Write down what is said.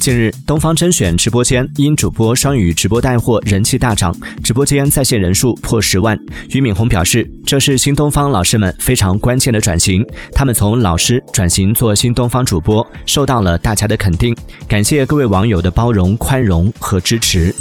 近日东方甄选直播间因主播双语直播带货人气大涨直播间在线人数破十万。俞敏洪表示这是新东方老师们非常关键的转型他们从老师转型做新东方主播受到了大家的肯定。感谢各位网友的包容宽容和支持。